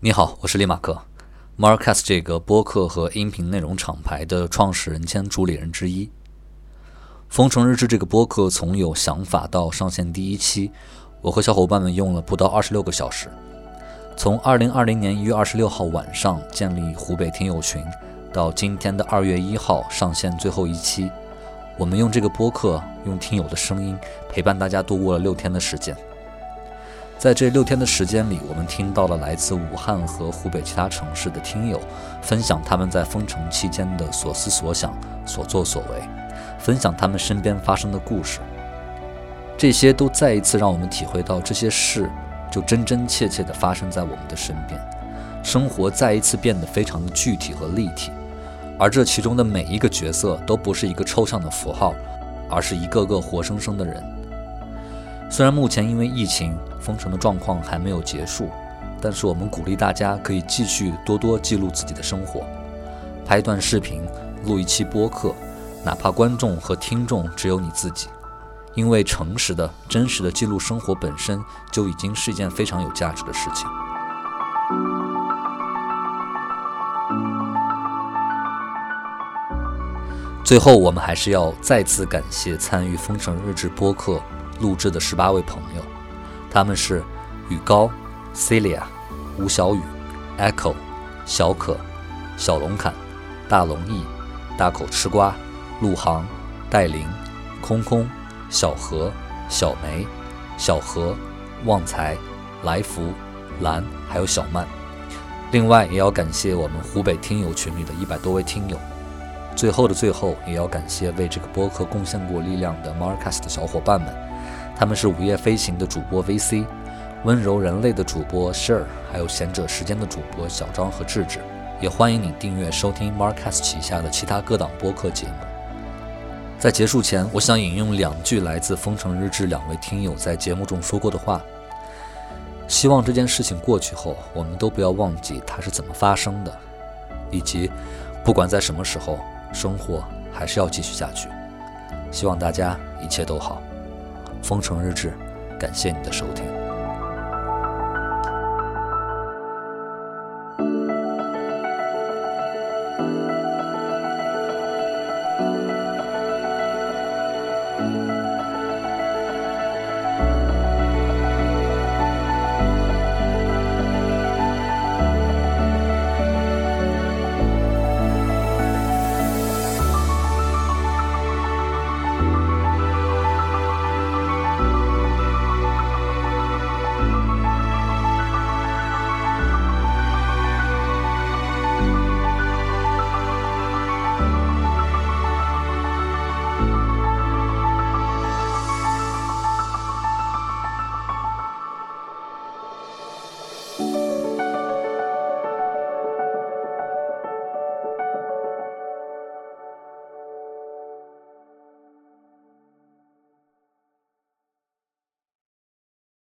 你好，我是李马克，Marcast 这个播客和音频内容厂牌的创始人兼主理人之一。封城日志这个播客从有想法到上线第一期，我和小伙伴们用了不到二十六个小时。从二零二零年一月二十六号晚上建立湖北听友群，到今天的二月一号上线最后一期，我们用这个播客，用听友的声音陪伴大家度过了六天的时间。在这六天的时间里，我们听到了来自武汉和湖北其他城市的听友分享他们在封城期间的所思所想、所作所为，分享他们身边发生的故事。这些都再一次让我们体会到，这些事就真真切切地发生在我们的身边，生活再一次变得非常的具体和立体，而这其中的每一个角色都不是一个抽象的符号，而是一个个活生生的人。虽然目前因为疫情封城的状况还没有结束，但是我们鼓励大家可以继续多多记录自己的生活，拍一段视频，录一期播客，哪怕观众和听众只有你自己，因为诚实的真实的记录生活本身就已经是一件非常有价值的事情。最后，我们还是要再次感谢参与《封城日志》播客。录制的十八位朋友，他们是雨高、Celia、吴小雨、Echo、小可、小龙坎、大龙翼、大口吃瓜、陆航、戴琳、空空、小何、小梅、小何、旺财、来福、兰，还有小曼。另外，也要感谢我们湖北听友群里的一百多位听友。最后的最后，也要感谢为这个播客贡献过力量的 Marcast 的小伙伴们。他们是午夜飞行的主播 VC，温柔人类的主播 Sir，还有贤者时间的主播小张和智智。也欢迎你订阅收听 Marcus 旗下的其他各档播客节目。在结束前，我想引用两句来自《风城日志》两位听友在节目中说过的话：希望这件事情过去后，我们都不要忘记它是怎么发生的，以及不管在什么时候，生活还是要继续下去。希望大家一切都好。风城日志，感谢你的收听。